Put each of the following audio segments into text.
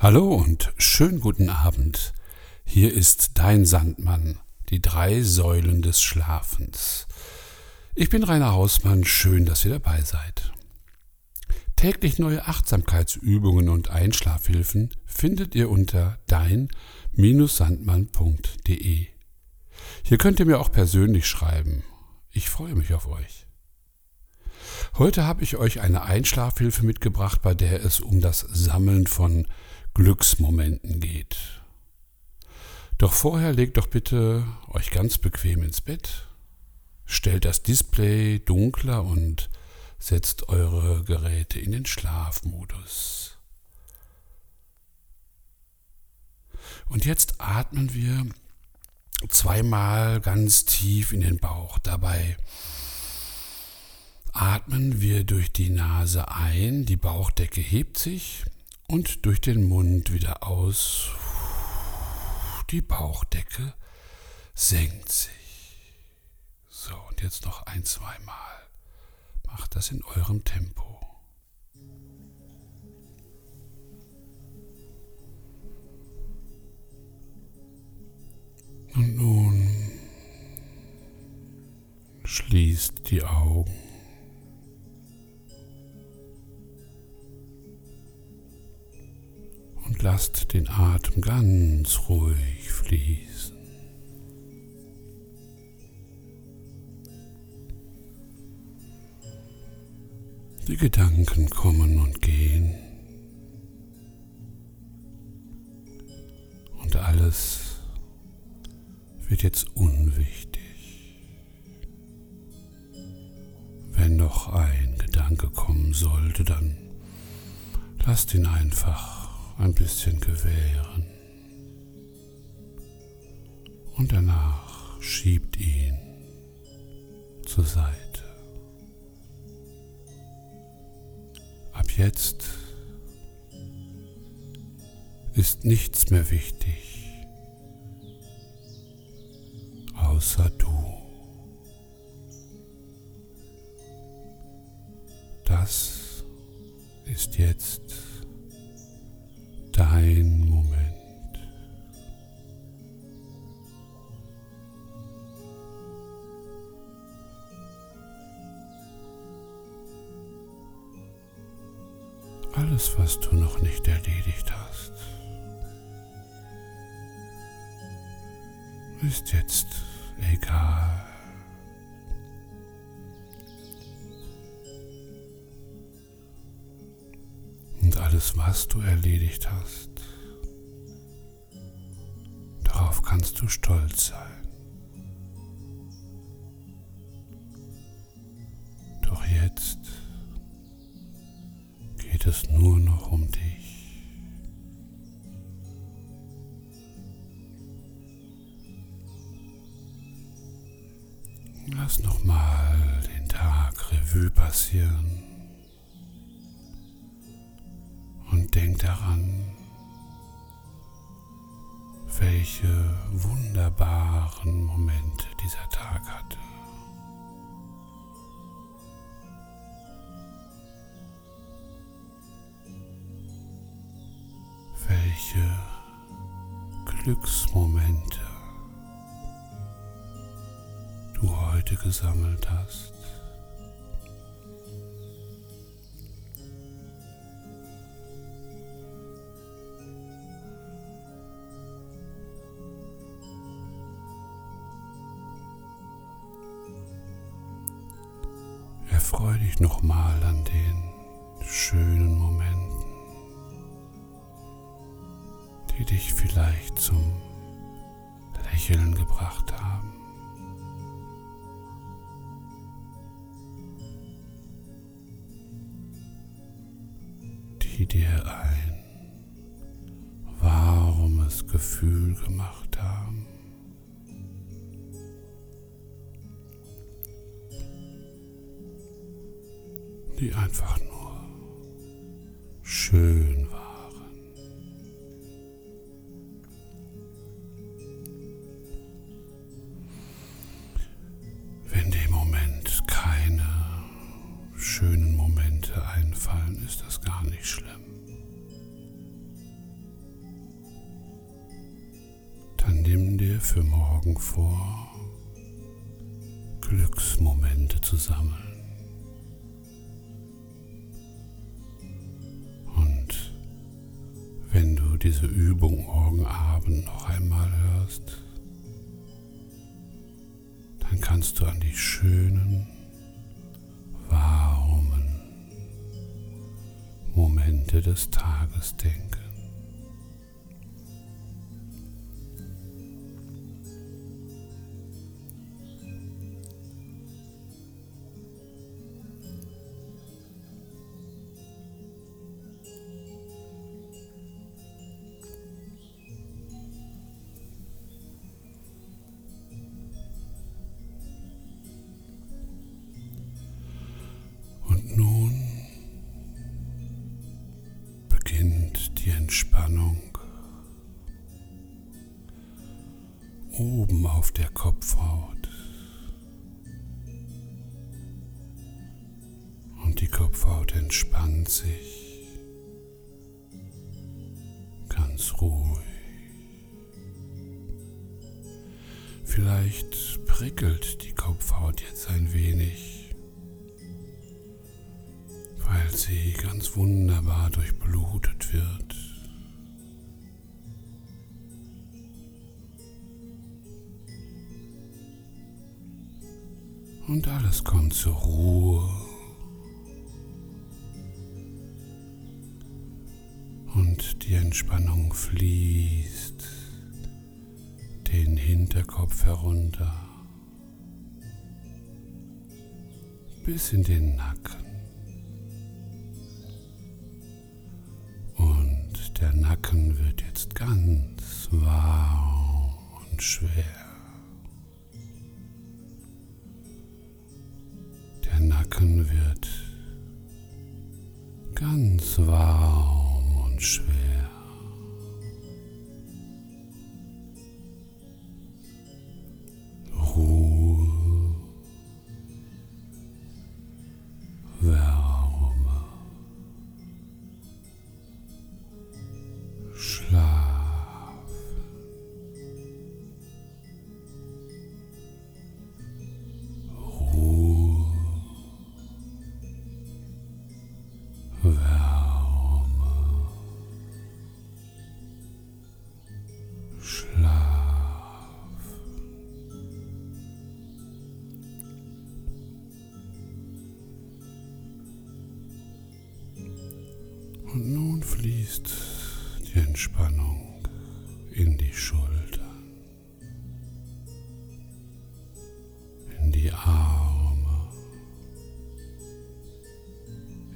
Hallo und schönen guten Abend. Hier ist dein Sandmann, die drei Säulen des Schlafens. Ich bin Rainer Hausmann, schön, dass ihr dabei seid. Täglich neue Achtsamkeitsübungen und Einschlafhilfen findet ihr unter dein-sandmann.de. Hier könnt ihr mir auch persönlich schreiben. Ich freue mich auf euch. Heute habe ich euch eine Einschlafhilfe mitgebracht, bei der es um das Sammeln von Glücksmomenten geht. Doch vorher legt doch bitte euch ganz bequem ins Bett, stellt das Display dunkler und setzt eure Geräte in den Schlafmodus. Und jetzt atmen wir zweimal ganz tief in den Bauch. Dabei atmen wir durch die Nase ein, die Bauchdecke hebt sich und durch den Mund wieder aus. Die Bauchdecke senkt sich. So, und jetzt noch ein, zweimal. Macht das in eurem Tempo. Und nun schließt die Augen. Und lasst den Atem ganz ruhig fließen. Die Gedanken kommen und gehen. Und alles wird jetzt unwichtig. Wenn noch ein Gedanke kommen sollte, dann lasst ihn einfach ein bisschen gewähren. Und danach schiebt ihn zur Seite. Ab jetzt ist nichts mehr wichtig, außer du. Das ist jetzt dein Moment. Alles, was du noch nicht erledigt hast, ist jetzt egal. Was du erledigt hast. Darauf kannst du stolz sein. Doch jetzt geht es nur noch um dich. Lass nochmal den Tag Revue passieren. Denk daran, welche wunderbaren Momente dieser Tag hatte. Welche Glücksmomente du heute gesammelt hast. Dich nochmal an den schönen Momenten, die dich vielleicht zum Lächeln gebracht haben. Die dir ein warmes Gefühl gemacht haben. die einfach nur schön waren. Wenn dir im Moment keine schönen Momente einfallen, ist das gar nicht schlimm. Dann nimm dir für morgen vor, Glücksmomente zu sammeln. Diese Übung morgen Abend noch einmal hörst, dann kannst du an die schönen, warmen Momente des Tages denken. Entspannung oben auf der Kopfhaut. Und die Kopfhaut entspannt sich ganz ruhig. Vielleicht prickelt die Kopfhaut jetzt ein wenig, weil sie ganz wunderbar durchblutet wird. und alles kommt zur Ruhe. Und die Entspannung fließt den Hinterkopf herunter bis in den Nacken. Nacken wird jetzt ganz warm und schwer. Fließt die Entspannung in die Schultern, in die Arme,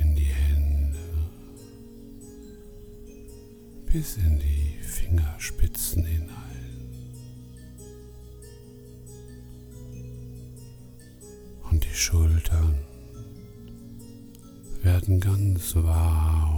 in die Hände, bis in die Fingerspitzen hinein. Und die Schultern werden ganz warm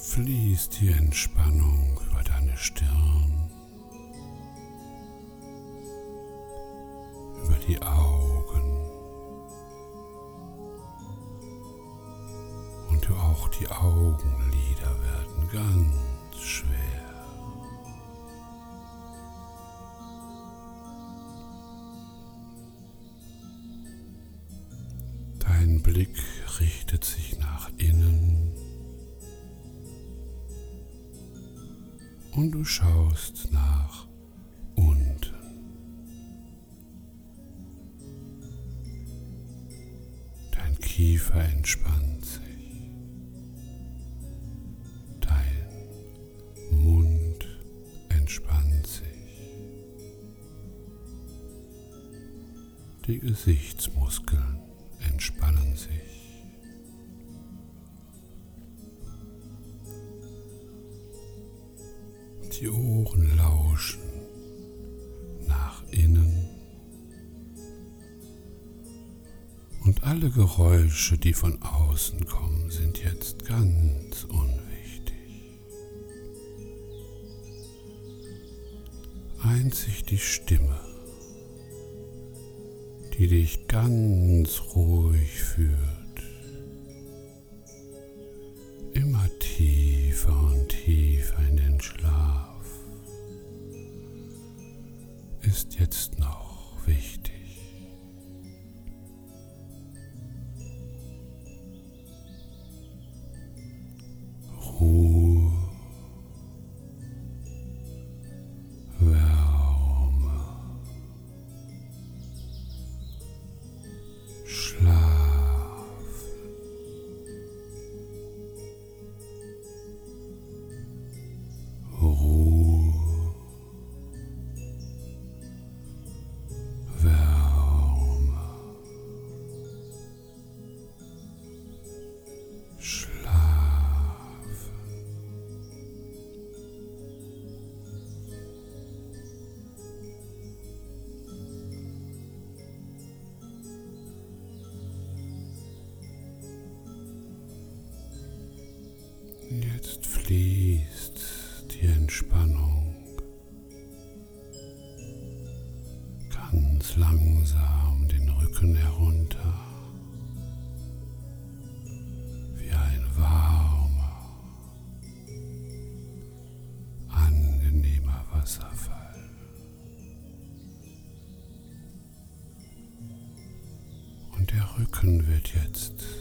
fließt die Entspannung über deine Stirn, schaust nach unten. Dein Kiefer entspannt sich. Dein Mund entspannt sich. Die Gesichtsmuskeln Die Ohren lauschen nach innen und alle Geräusche, die von außen kommen, sind jetzt ganz unwichtig. Einzig die Stimme, die dich ganz ruhig führt. Jetzt fließt die Entspannung ganz langsam den Rücken herunter, wie ein warmer, angenehmer Wasserfall. Und der Rücken wird jetzt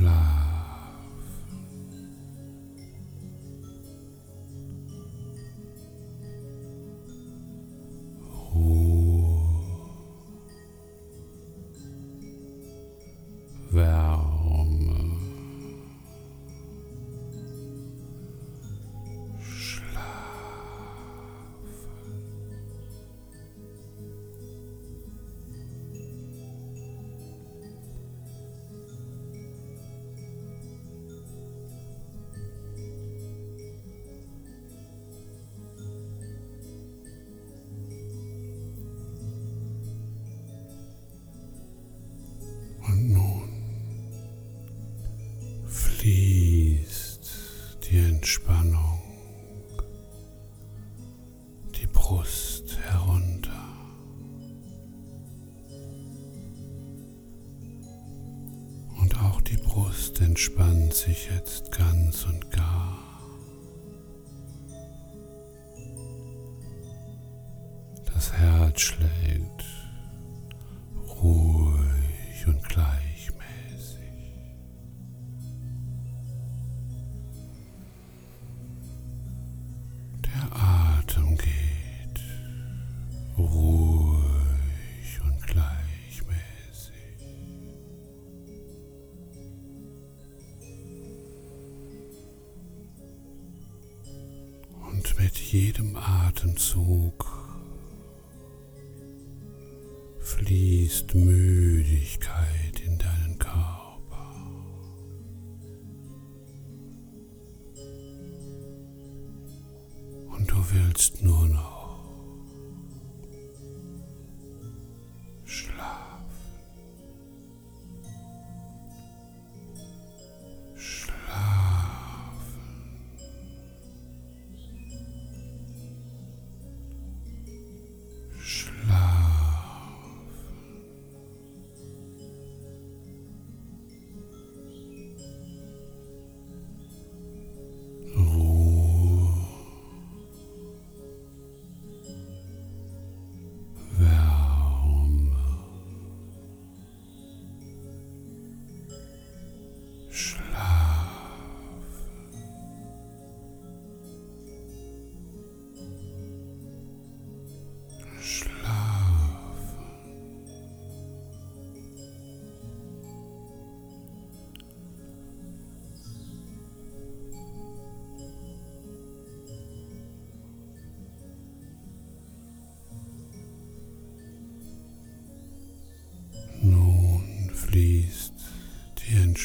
love. Brust herunter. Und auch die Brust entspannt sich jetzt ganz und gar. Das Herz schlägt fließt Müdigkeit in deinen Körper. Und du willst nur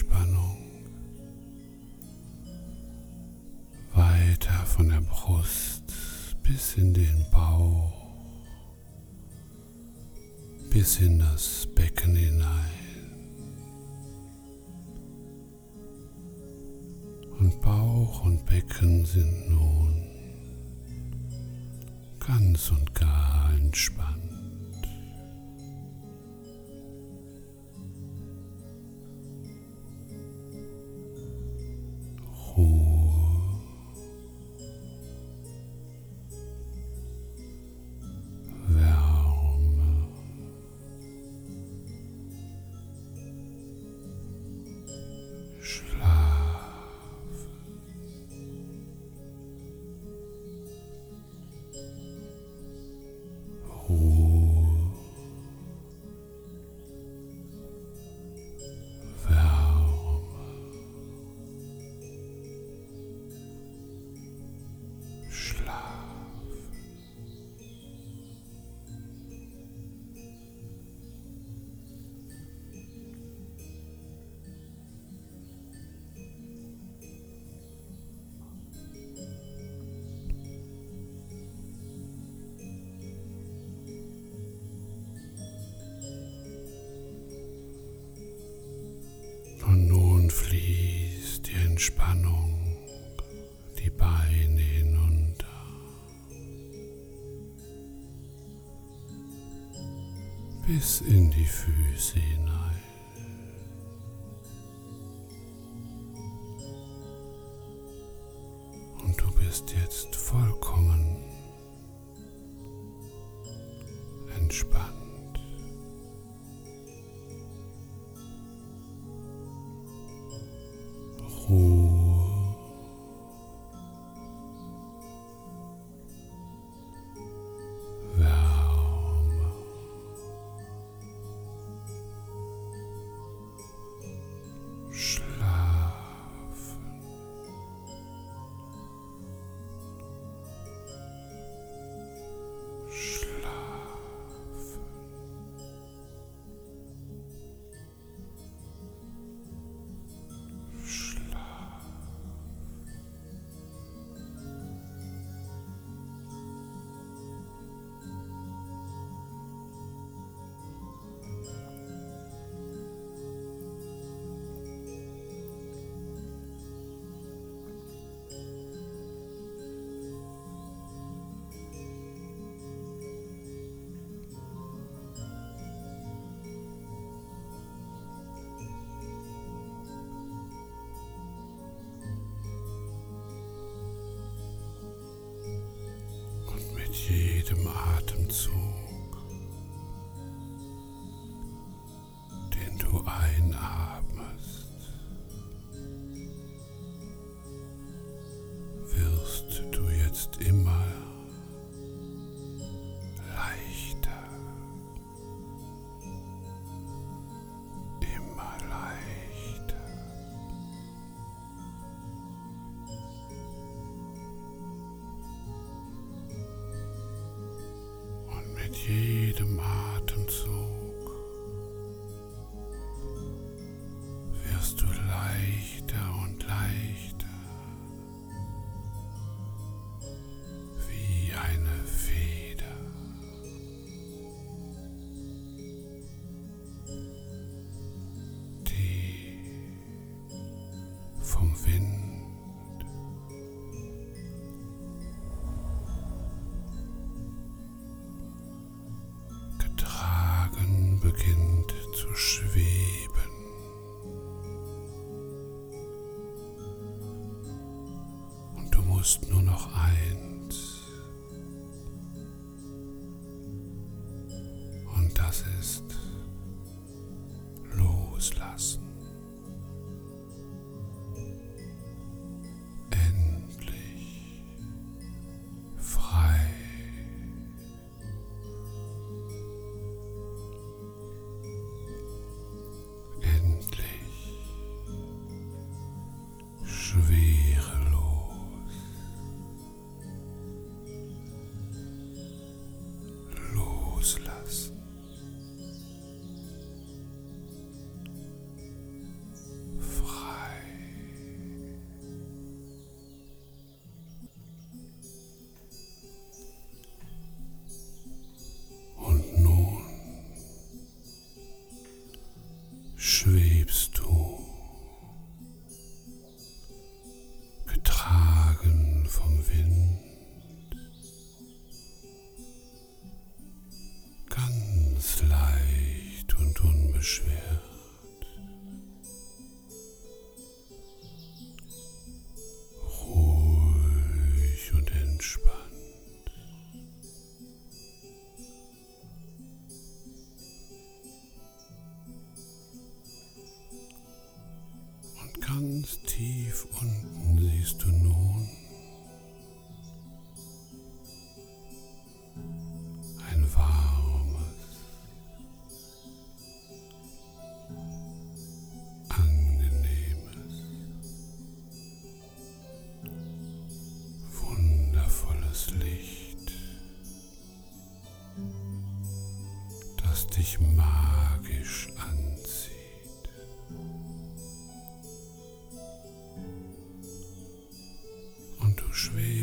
noch bis in das Becken hinein. Und Bauch und Becken sind nun ganz und gar entspannt. bis in die Füße hinein. Und du bist jetzt vollkommen entspannt. Ruhe.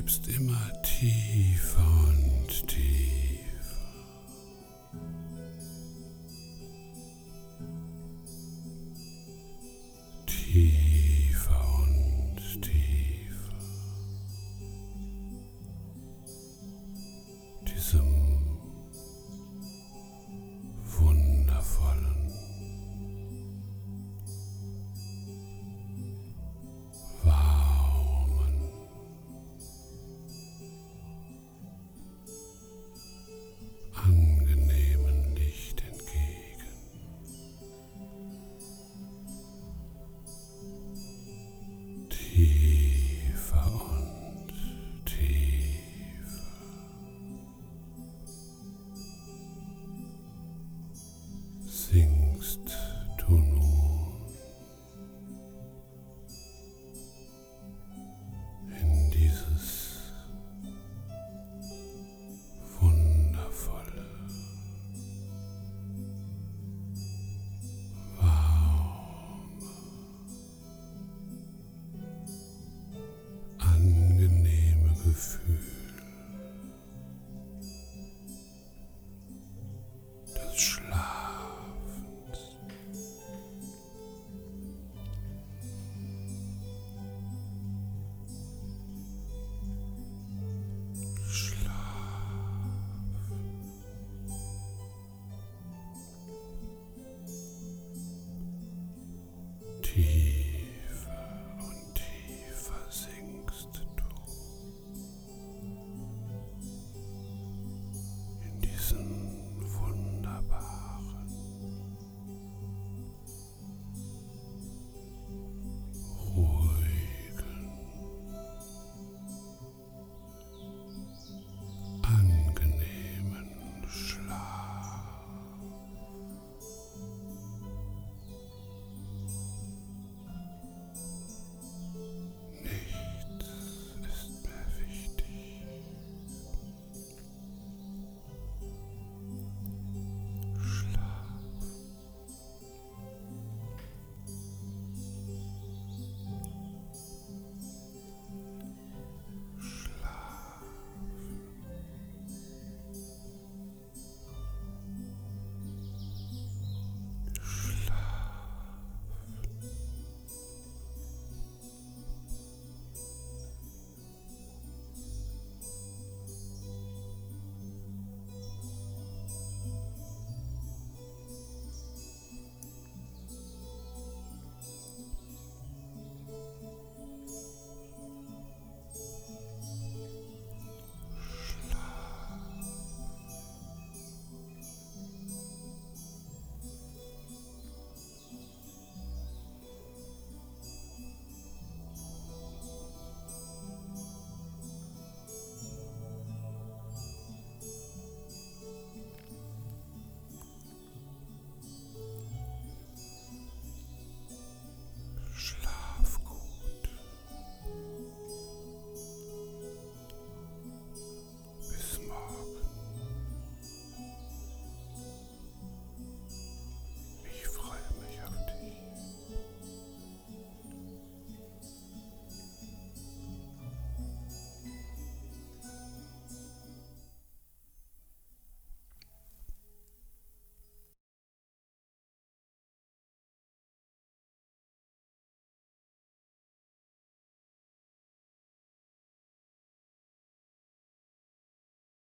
Schwebst immer tiefer und Tiefer